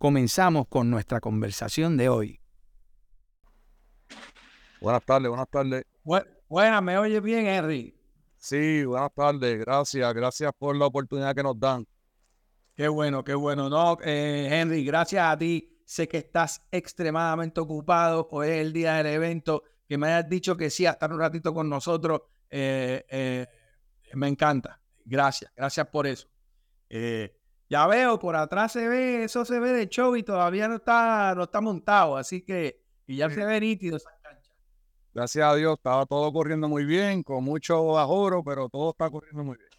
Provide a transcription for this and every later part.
comenzamos con nuestra conversación de hoy. Buenas tardes, buenas tardes. buenas, ¿me oye bien, Henry? Sí, buenas tardes, gracias, gracias por la oportunidad que nos dan. Qué bueno, qué bueno. No, eh, Henry, gracias a ti. Sé que estás extremadamente ocupado. Hoy es el día del evento. Que me hayas dicho que sí, hasta un ratito con nosotros. Eh, eh, me encanta. Gracias, gracias por eso. Ya veo, por atrás se ve, eso se ve de show y todavía no está, no está montado. Así que, y ya se ve nítido esa cancha. Gracias a Dios, estaba todo corriendo muy bien, con mucho ahorro, pero todo está corriendo muy bien.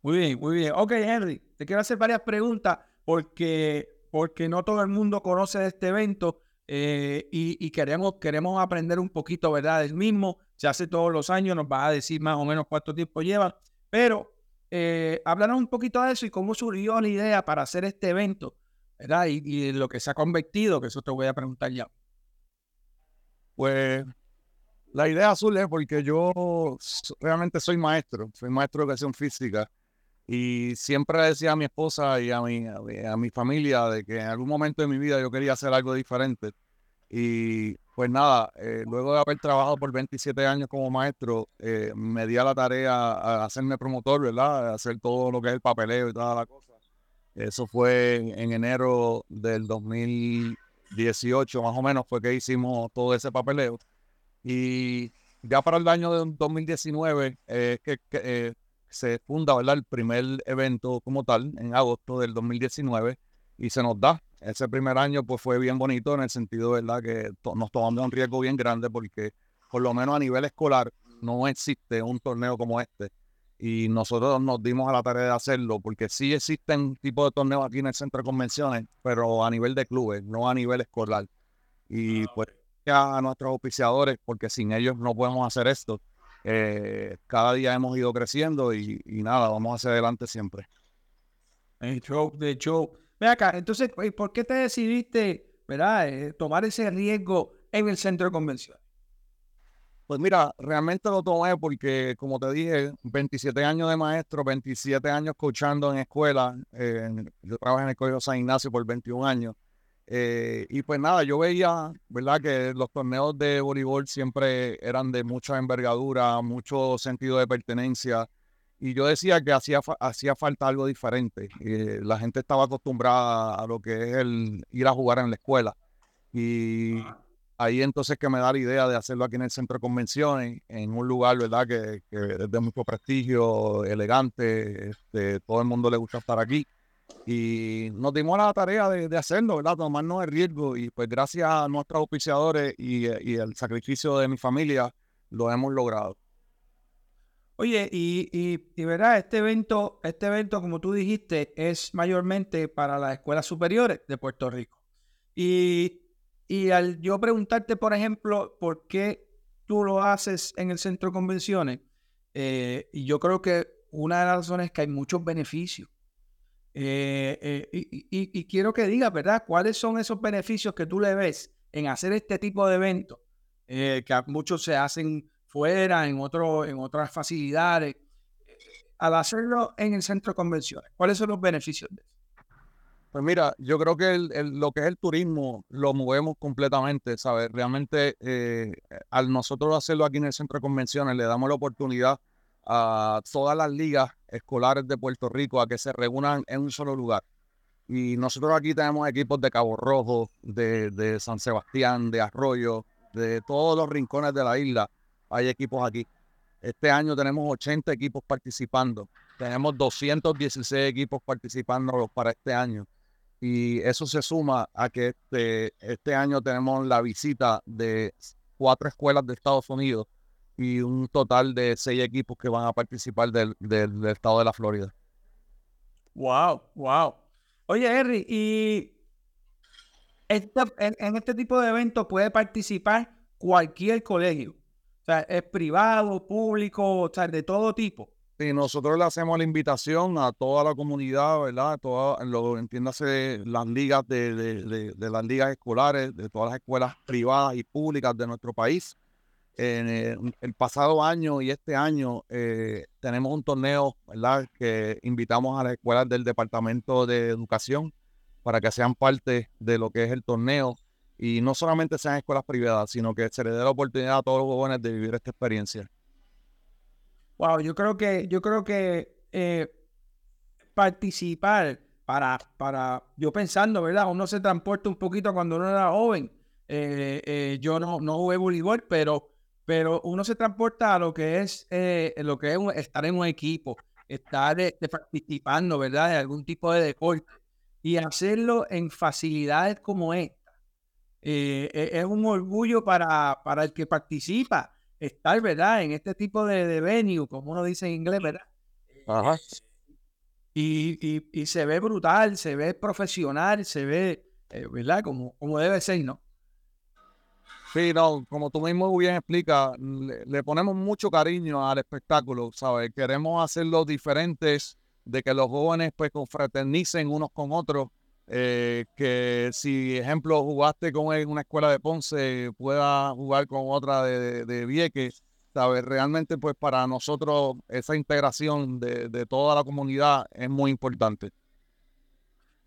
Muy bien, muy bien. Ok, Henry, te quiero hacer varias preguntas porque, porque no todo el mundo conoce de este evento eh, y, queremos, queremos aprender un poquito, ¿verdad? Del mismo. Se hace todos los años, nos va a decir más o menos cuánto tiempo lleva, pero eh, háblanos un poquito de eso y cómo surgió la idea para hacer este evento, ¿verdad? Y, y lo que se ha convertido, que eso te voy a preguntar ya. Pues la idea surge porque yo realmente soy maestro, soy maestro de educación física y siempre decía a mi esposa y a mi, a mi, familia de que en algún momento de mi vida yo quería hacer algo diferente. Y pues nada, eh, luego de haber trabajado por 27 años como maestro, eh, me di a la tarea a hacerme promotor, ¿verdad? hacer todo lo que es el papeleo y toda la cosa. Eso fue en, enero del 2018, más o menos, fue que hicimos todo ese papeleo. Y ya para el año de 2019, eh, que, que se funda ¿verdad? el primer evento como tal en agosto del 2019 y se nos da. Ese primer año pues fue bien bonito en el sentido ¿verdad? que nos tomamos un riesgo bien grande porque por lo menos a nivel escolar no existe un torneo como este y nosotros nos dimos a la tarea de hacerlo porque sí existen tipos de torneos aquí en el centro de convenciones, pero a nivel de clubes, no a nivel escolar. Y ah, pues a nuestros oficiadores porque sin ellos no podemos hacer esto eh, cada día hemos ido creciendo y, nada, vamos hacia adelante siempre. El show, de show. Ve acá, entonces, ¿por qué te decidiste, verdad, eh, tomar ese riesgo en el centro de convención? Pues mira, realmente lo tomé porque, como te dije, 27 años de maestro, 27 años coachando en escuela. Yo trabajé en el Colegio San Ignacio por 21 años. Eh, y pues nada, yo veía, ¿verdad? Que los torneos de voleibol siempre eran de mucha envergadura, mucho sentido de pertenencia. Y yo decía que hacía, hacía falta algo diferente. Eh, la gente estaba acostumbrada a lo que es el ir a jugar en la escuela. Y ahí entonces que me da la idea de hacerlo aquí en el centro de convenciones, en un lugar, ¿verdad? Que, que es de mucho prestigio, elegante, este, todo el mundo le gusta estar aquí y nos dimos la tarea de, hacerlo, ¿verdad? Tomarnos el riesgo y pues gracias a nuestros auspiciadores y, y, el sacrificio de mi familia lo hemos logrado. Oye, y, y, verdad, este evento, este evento, como tú dijiste, es mayormente para las escuelas superiores de Puerto Rico. Y, y al yo preguntarte, por ejemplo, por qué tú lo haces en el centro de convenciones, eh, y yo creo que una de las razones es que hay muchos beneficios eh, eh, y, quiero que digas, ¿verdad? ¿Cuáles son esos beneficios que tú le ves en hacer este tipo de eventos? Eh, que muchos se hacen fuera, en, otro, en otras facilidades. Al hacerlo en el centro de convenciones, ¿cuáles son los beneficios de eso? Pues mira, yo creo que lo que es el turismo lo movemos completamente, ¿sabes? Realmente al nosotros hacerlo aquí en el centro de convenciones le damos la oportunidad a todas las ligas escolares de Puerto Rico a que se reúnan en un solo lugar. Y nosotros aquí tenemos equipos de Cabo Rojo, de, San Sebastián, de Arroyo, de todos los rincones de la isla. Hay equipos aquí. Este año tenemos 80 equipos participando. Tenemos 216 equipos participando para este año. Y eso se suma a que este, este año tenemos la visita de cuatro escuelas de Estados Unidos y un total de seis equipos que van a participar del, estado de la Florida. Wow, wow. Oye, Henry, y Este, en, este tipo de eventos puede participar cualquier colegio. Es privado, público, o sea, de todo tipo. Sí, nosotros le hacemos la invitación a toda la comunidad, ¿verdad? Toda, lo, entiéndase las ligas de, de, las ligas escolares, de todas las escuelas privadas y públicas de nuestro país. En el, pasado año y este año eh, tenemos un torneo, ¿verdad? Que invitamos a las escuelas del Departamento de Educación para que sean parte de lo que es el torneo y no solamente sean escuelas privadas, sino que se les dé la oportunidad a todos los jóvenes de vivir esta experiencia. Wow, yo creo que, yo creo que eh, participar para, para, yo pensando, ¿verdad? Uno se transporta un poquito cuando uno era joven. Eh, eh, yo no, no jugué voleibol, pero, pero uno se transporta a lo que es, lo que es estar en un equipo, estar participando, ¿verdad? De algún tipo de deporte y hacerlo en facilidades como esta. Eh, e, es un orgullo para, para el que participa estar, ¿verdad? En este tipo de, de venue, como uno dice en inglés, ¿verdad? Ajá. Y, y, se ve brutal, se ve profesional, se ve, eh, ¿verdad? Como, como debe ser, ¿no? Sí, no, como tú mismo bien explicas, le, le, ponemos mucho cariño al espectáculo, ¿sabes? Queremos hacerlo diferentes de que los jóvenes pues confraternicen unos con otros. Eh, que si, ejemplo, jugaste con en una escuela de Ponce, pueda jugar con otra de, de, Vieques, ¿sabes? Realmente, pues para nosotros esa integración de, toda la comunidad es muy importante.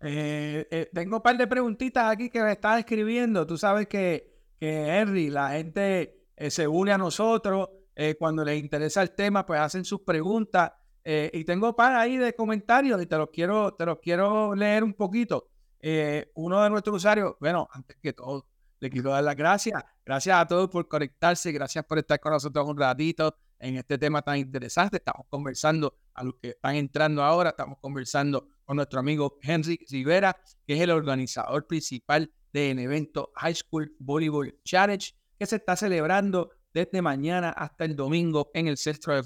Eh, eh, tengo un par de preguntitas aquí que me están escribiendo. Tú sabes que, que Henry, la gente se une a nosotros. cuando les interesa el tema, pues hacen sus preguntas. Eh, y tengo par ahí de comentarios y te los quiero, te los quiero leer un poquito. Eh, uno de nuestros usuarios, bueno, antes que todo, le quiero dar las gracias. Gracias a todos por conectarse, gracias por estar con nosotros un ratito en este tema tan interesante. Estamos conversando a los que están entrando ahora, estamos conversando con nuestro amigo Henry Rivera, que es el organizador principal del evento High School Volleyball Challenge, que se está celebrando desde mañana hasta el domingo en el Centro de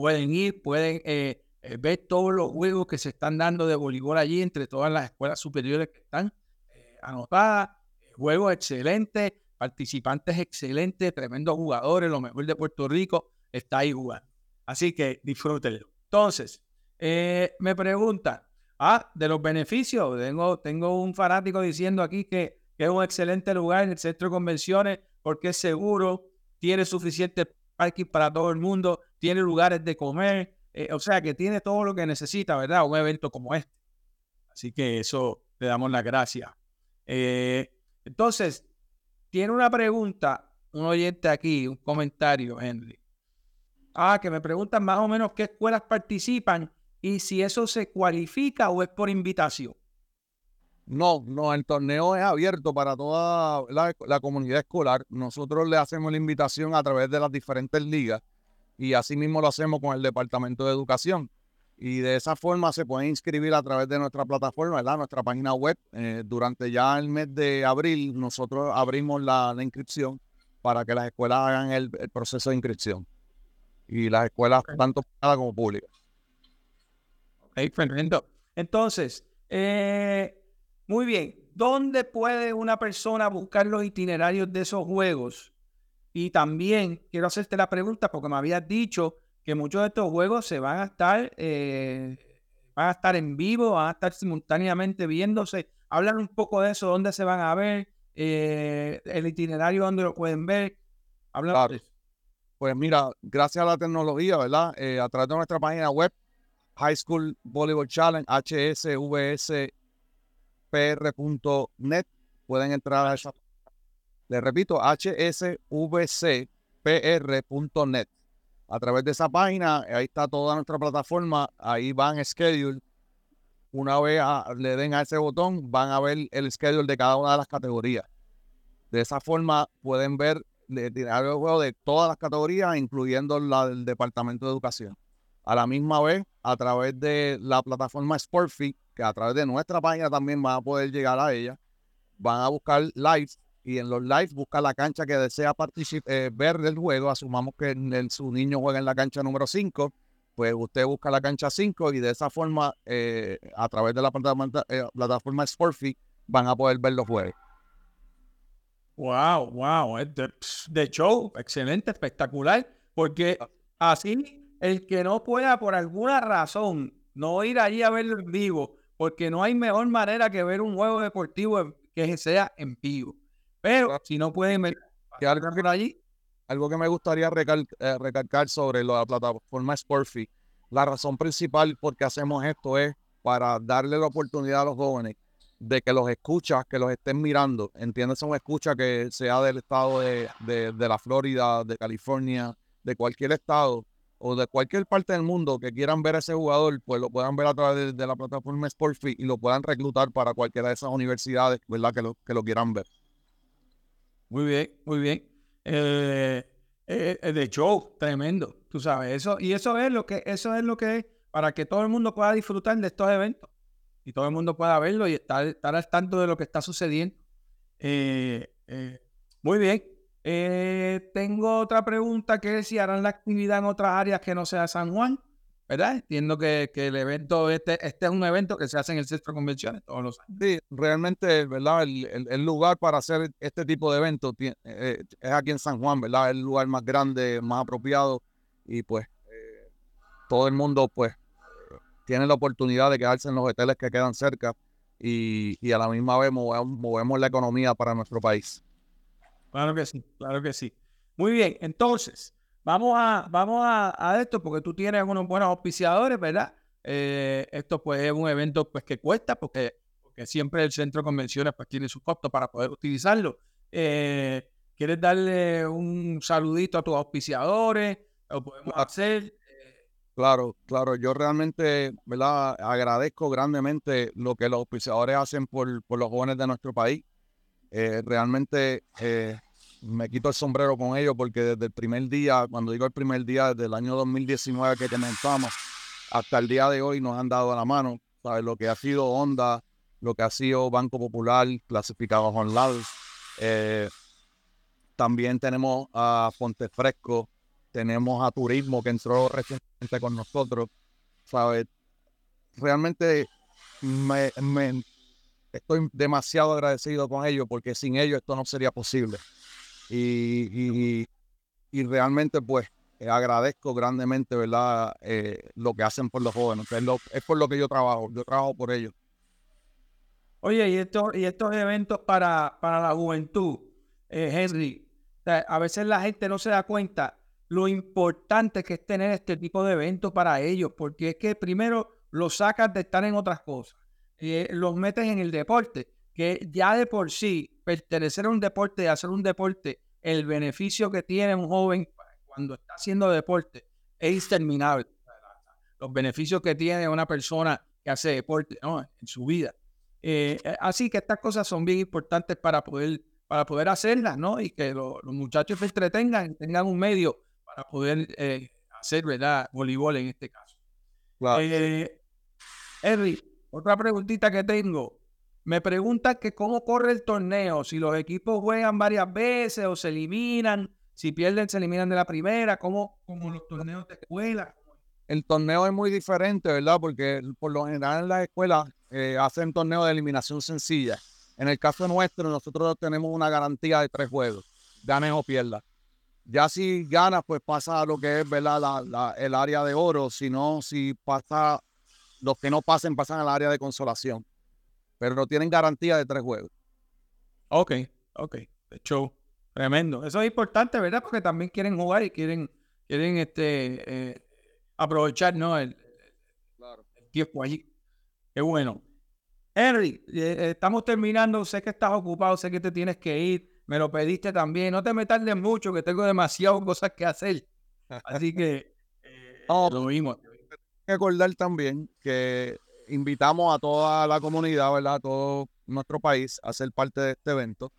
pueden ir, pueden eh, eh, ver todos los juegos que se están dando de voleibol allí entre todas las escuelas superiores que están eh, anotadas. Juegos excelentes, participantes excelentes, tremendos jugadores, lo mejor de Puerto Rico está ahí jugando. Así que disfrútenlo. Entonces, me preguntan, ah, de los beneficios, tengo, tengo un fanático diciendo aquí que, que es un excelente lugar en el centro de convenciones porque es seguro, tiene suficiente parking para todo el mundo, tiene lugares de comer, eh, o sea que tiene todo lo que necesita, ¿verdad? Un evento como este. Así que eso le damos la gracias. Eh, entonces, tiene una pregunta, un oyente aquí, un comentario, Henry. Ah, que me preguntan más o menos qué escuelas participan y si eso se cualifica o es por invitación. No, no, el torneo es abierto para toda la, la, comunidad escolar. Nosotros le hacemos la invitación a través de las diferentes ligas y así mismo lo hacemos con el Departamento de Educación. Y de esa forma se pueden inscribir a través de nuestra plataforma, ¿verdad? nuestra página web. Eh, durante ya el mes de abril nosotros abrimos la, inscripción para que las escuelas hagan el, proceso de inscripción. Y las escuelas, tanto privadas como públicas. Entonces, eh, muy bien. ¿Dónde puede una persona buscar los itinerarios de esos juegos? Y también quiero hacerte la pregunta porque me habías dicho que muchos de estos juegos se van a estar, eh, van a estar en vivo, van a estar simultáneamente viéndose. Hablan un poco de eso, dónde se van a ver, eh, el itinerario donde lo pueden ver. Pues mira, gracias a la tecnología, ¿verdad? Eh, a través de nuestra página web, High School Volleyball Challenge, hsvspr.net, pueden entrar a esa le repito, hsvcpr.net. A través de esa página, ahí está toda nuestra plataforma, ahí van schedule. Una vez le den a ese botón, van a ver el schedule de cada una de las categorías. De esa forma pueden ver el juego de todas las categorías, incluyendo la del Departamento de Educación. A la misma vez, a través de la plataforma Sportfit, que a través de nuestra página también van a poder llegar a ella, van a buscar live y en los lives busca la cancha que desea eh, ver del juego. Asumamos que su niño juega en la cancha número 5, pues usted busca la cancha 5 y de esa forma, eh, a través de la plataforma, eh, plataforma Sportfit, van a poder ver los juegos. Wow, wow, de show, excelente, espectacular, porque así el que no pueda por alguna razón no ir allí a verlo en vivo, porque no hay mejor manera que ver un juego deportivo que sea en vivo. Pero si no pueden ver algo que, allí, algo que me gustaría eh, recalcar sobre la plataforma Sportfy, la razón principal por qué hacemos esto es para darle la oportunidad a los jóvenes de que los escuchas, que los estén mirando. Entiendes, un escucha que sea del estado de, la Florida, de California, de cualquier estado o de cualquier parte del mundo que quieran ver a ese jugador, pues lo puedan ver a través de, la plataforma Sportfit y lo puedan reclutar para cualquiera de esas universidades, ¿verdad? Que lo, que lo quieran ver. Muy bien, muy bien. Eh, eh, eh, de show, tremendo, tú sabes eso. Y eso es lo que, eso es lo que es para que todo el mundo pueda disfrutar de estos eventos y todo el mundo pueda verlo y estar, estar al tanto de lo que está sucediendo. Eh, eh, muy bien. Eh, tengo otra pregunta que es si harán la actividad en otras áreas que no sea San Juan, ¿verdad? Entiendo que, el evento, este, este es un evento que se hace en el centro de convenciones todos los años. Sí, realmente, ¿verdad? El, lugar para hacer este tipo de eventos es aquí en San Juan, ¿verdad? El lugar más grande, más apropiado y pues todo el mundo pues tienen la oportunidad de quedarse en los hoteles que quedan cerca y, a la misma vez movemos, la economía para nuestro país. Claro que sí, claro que sí. Muy bien, entonces, vamos a, vamos a, esto porque tú tienes unos buenos auspiciadores, ¿verdad? Eh, esto pues es un evento pues que cuesta porque, porque siempre el centro de convenciones pues tiene su costo para poder utilizarlo. Eh, ¿Quieres darle un saludito a tus auspiciadores? Lo podemos hacer. Claro, claro, yo realmente, ¿verdad? Agradezco grandemente lo que los auspiciadores hacen por, los jóvenes de nuestro país. Eh, realmente eh, me quito el sombrero con ellos porque desde el primer día, cuando digo el primer día, desde el año 2019 que comenzamos, hasta el día de hoy nos han dado la mano, ¿sabes? Lo que ha sido Honda, lo que ha sido Banco Popular, clasificados online. Eh, también tenemos a Ponte Fresco, tenemos a Turismo que entró recientemente con nosotros, ¿sabes? Realmente me, estoy demasiado agradecido con ellos porque sin ellos esto no sería posible. Y, realmente pues agradezco grandemente, ¿verdad? Eh, lo que hacen por los jóvenes. Es, por lo que yo trabajo, yo trabajo por ellos. Oye, y estos, y estos eventos para, para la juventud, eh, Henry, a veces la gente no se da cuenta lo importante que es tener este tipo de eventos para ellos, porque es que primero los sacas de estar en otras cosas, eh, los metes en el deporte, que ya de por sí, pertenecer a un deporte y hacer un deporte, el beneficio que tiene un joven cuando está haciendo deporte es interminable. Los beneficios que tiene una persona que hace deporte en su vida. Eh, eh, así que estas cosas son bien importantes para poder, para poder hacerlas, ¿no? Y que los muchachos se entretengan, tengan un medio para poder eh, hacer, ¿verdad? Voleibol en este caso. Eh, otra preguntita que tengo. Me preguntan que cómo corre el torneo, si los equipos juegan varias veces o se eliminan, si pierden se eliminan de la primera, como, como los torneos de escuela. El torneo es muy diferente, ¿verdad? Porque por lo general en las escuelas eh, hacen torneos de eliminación sencilla. En el caso nuestro, nosotros tenemos una garantía de tres juegos, ganes o pierdas. Ya si ganas, pues pasa lo que es ¿verdad? La, el área de oro. Si no, si pasa, los que no pasen pasan al área de consolación. Pero no tienen garantía de tres juegos. Ok, ok. De hecho, tremendo. Eso es importante, ¿verdad? Porque también quieren jugar y quieren, quieren este, eh, aprovechar ¿no? el, tiempo allí. Qué bueno. Henry, eh, eh, estamos terminando. Sé que estás ocupado, sé que te tienes que ir me lo pediste también. No te me tardes mucho, que tengo demasiadas cosas que hacer. Así que eh, lo vimos. Recordar también que invitamos a toda la comunidad, ¿verdad? A todo nuestro país a ser parte de este evento.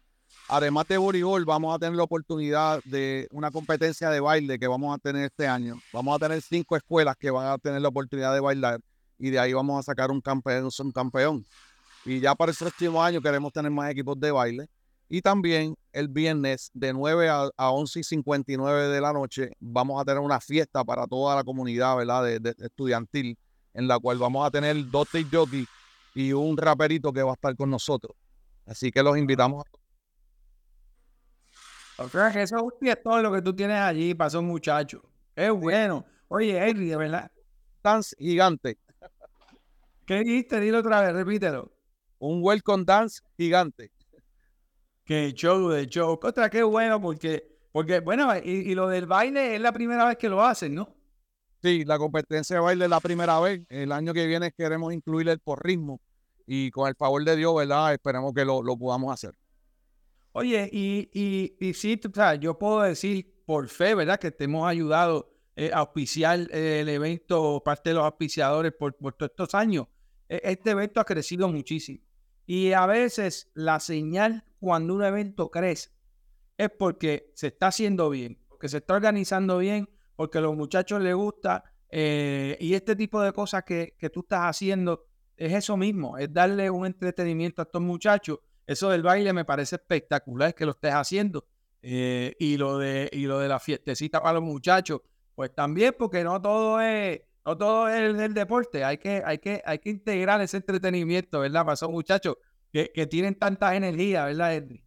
Además de voleibol, vamos a tener la oportunidad de una competencia de baile que vamos a tener este año. Vamos a tener cinco escuelas que van a tener la oportunidad de bailar y de ahí vamos a sacar un campeón, un campeón. Y ya para el próximo año queremos tener más equipos de baile. Y también el viernes de 9 a, 11 y 59 de la noche vamos a tener una fiesta para toda la comunidad ¿verdad? De, estudiantil, en la cual vamos a tener dos jockey y un raperito que va a estar con nosotros. Así que los invitamos. O sea, que eso es todo lo que tú tienes allí para esos muchachos. Es bueno. Oye, Henry, de verdad. Dance gigante. ¿Qué dijiste? Dilo otra vez, repítelo. Un welcome dance gigante. Qué show de show. Otra, qué bueno, porque, porque bueno, y, y, lo del baile es la primera vez que lo hacen, ¿no? Sí, la competencia de baile es la primera vez. El año que viene queremos incluir el porrismo y con el favor de Dios, ¿verdad? Esperemos que lo, lo podamos hacer. Oye, y, y, y sí, o sea, yo puedo decir por fe, ¿verdad? Que te hemos ayudado eh, a auspiciar eh, el evento, parte de los auspiciadores por, por todos estos años. E, este evento ha crecido muchísimo. Y a veces la señal cuando un evento crece es porque se está haciendo bien, porque se está organizando bien, porque a los muchachos les gusta. Eh, y este tipo de cosas que, que, tú estás haciendo es eso mismo, es darle un entretenimiento a estos muchachos. Eso del baile me parece espectacular que lo estés haciendo. Eh, y, lo de, y lo de la fiestecita para los muchachos, pues también, porque no todo es, no todo es el, deporte, hay que, hay, que, hay que integrar ese entretenimiento, ¿verdad? Para esos muchachos que, tienen tanta energía, ¿verdad, Henry?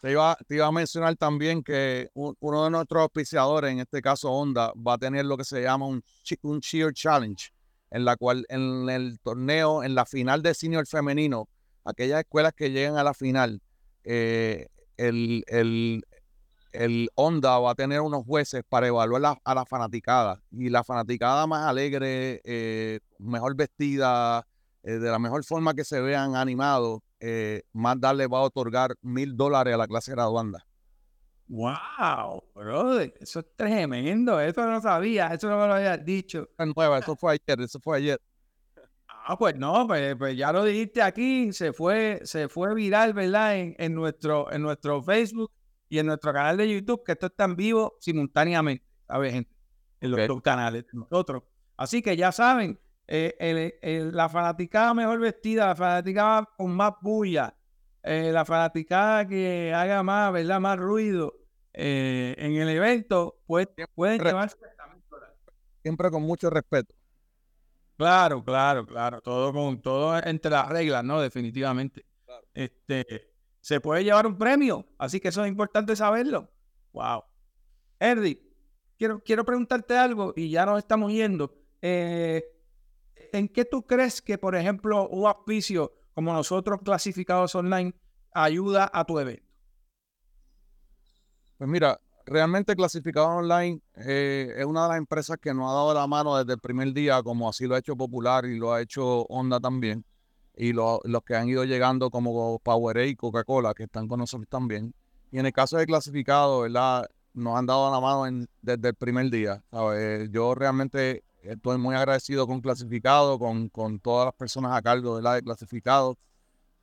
Te iba, a mencionar también que uno de nuestros auspiciadores, en este caso Honda, va a tener lo que se llama un, un Cheer Challenge, en la cual en el torneo, en la final de senior femenino, aquellas escuelas que llegan a la final, eh, el, el, el Honda va a tener unos jueces para evaluar a la fanaticada. Y la fanaticada más alegre, eh, mejor vestida, eh, de la mejor forma que se vean animados, eh, más darle va a otorgar mil dólares a la clase graduanda. ¡Wow! Brother, eso es tremendo. Eso no sabía, eso no me lo había dicho. Nueva, eso fue ayer, eso fue ayer. Ah, pues no, pues, pues, ya lo dijiste aquí, se fue, se fue viral, ¿verdad? En, en, nuestro, en nuestro Facebook y en nuestro canal de YouTube, que esto está en vivo simultáneamente, ¿sabes, gente? En los dos canales de nosotros. Así que ya saben, eh, la fanaticada mejor vestida, la fanaticada con más bulla, eh, la fanaticada que haga más, ¿verdad? Más ruido eh, en el evento, pues pueden llevarse Siempre con mucho respeto. Claro, claro, claro. Todo con todo entre las reglas, ¿no? Definitivamente. Este se puede llevar un premio, así que eso es importante saberlo. Wow. Erdi, quiero, quiero preguntarte algo y ya nos estamos yendo. Eh, ¿en qué tú crees que, por ejemplo, un auspicio como nosotros clasificados online ayuda a tu evento? Pues mira, realmente clasificado online eh, es una de las empresas que nos ha dado la mano desde el primer día, como así lo ha hecho Popular y lo ha hecho Honda también, y los que han ido llegando como Powerade y Coca-Cola, que están con nosotros también. Y en el caso de clasificado, ¿verdad? Nos han dado la mano desde el primer día. ¿sabes? Yo realmente Estoy muy agradecido con Clasificado, con, con todas las personas a cargo de la de Clasificado,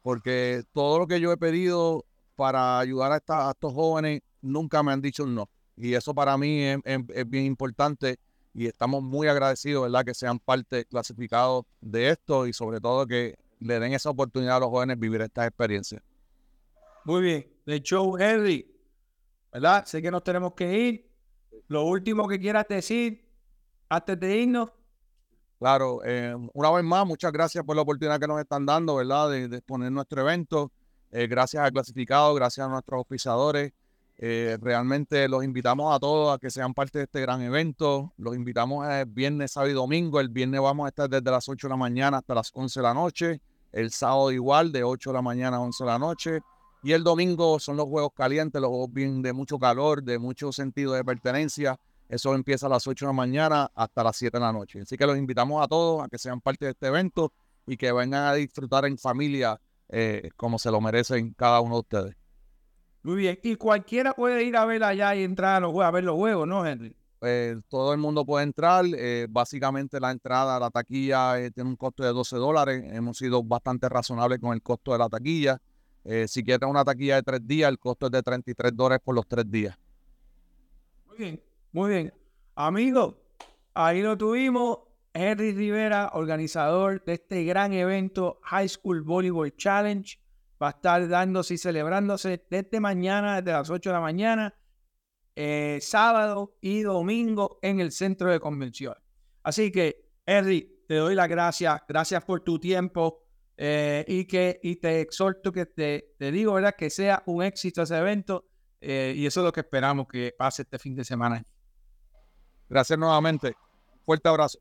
porque todo lo que yo he pedido para ayudar a, estos jóvenes nunca me han dicho no. Y eso para mí es, bien importante y estamos muy agradecidos, ¿verdad? Que sean parte clasificados de esto y sobre todo que le den esa oportunidad a los jóvenes vivir estas experiencias. Muy bien. De hecho, Henry, ¿verdad? Sé que nos tenemos que ir. Lo último que quieras decir antes de irnos. Claro, eh, una vez más, muchas gracias por la oportunidad que nos están dando, ¿verdad? De, exponer nuestro evento. Eh, gracias al clasificado, gracias a nuestros oficiadores. Eh, realmente los invitamos a todos a que sean parte de este gran evento. Los invitamos el viernes, sábado y domingo. El viernes vamos a estar desde las 8 de la mañana hasta las 11 de la noche. El sábado igual, de 8 de la mañana a 11 de la noche. Y el domingo son los juegos calientes, los juegos bien de mucho calor, de mucho sentido de pertenencia. Eso empieza a las 8 de la mañana hasta las 7 de la noche. Así que los invitamos a todos a que sean parte de este evento y que vengan a disfrutar en familia eh, como se lo merecen cada uno de ustedes. Muy bien. Y cualquiera puede ir a ver allá y entrar a, a ver los juegos, ¿no, Henry? Pues todo el mundo puede entrar. Eh, básicamente la entrada a la taquilla eh, tiene un costo de 12 dólares. Hemos sido bastante razonables con el costo de la taquilla. si quieres una taquilla de tres días, el costo es de 33 dólares por los tres días. Muy bien. Muy bien. Amigos, ahí lo tuvimos. Henry Rivera, organizador de este gran evento High School Volleyball Challenge. Va a estar dándose y celebrándose desde mañana, desde las 8 de la mañana, eh, sábado y domingo en el centro de convención. Así que, Henry, te doy las gracias. Gracias por tu tiempo. eh, y que y te exhorto que te, te, digo, ¿verdad? Que sea un éxito ese evento eh, y eso es lo que esperamos que pase este fin de semana. Gracias nuevamente. Fuerte abrazo.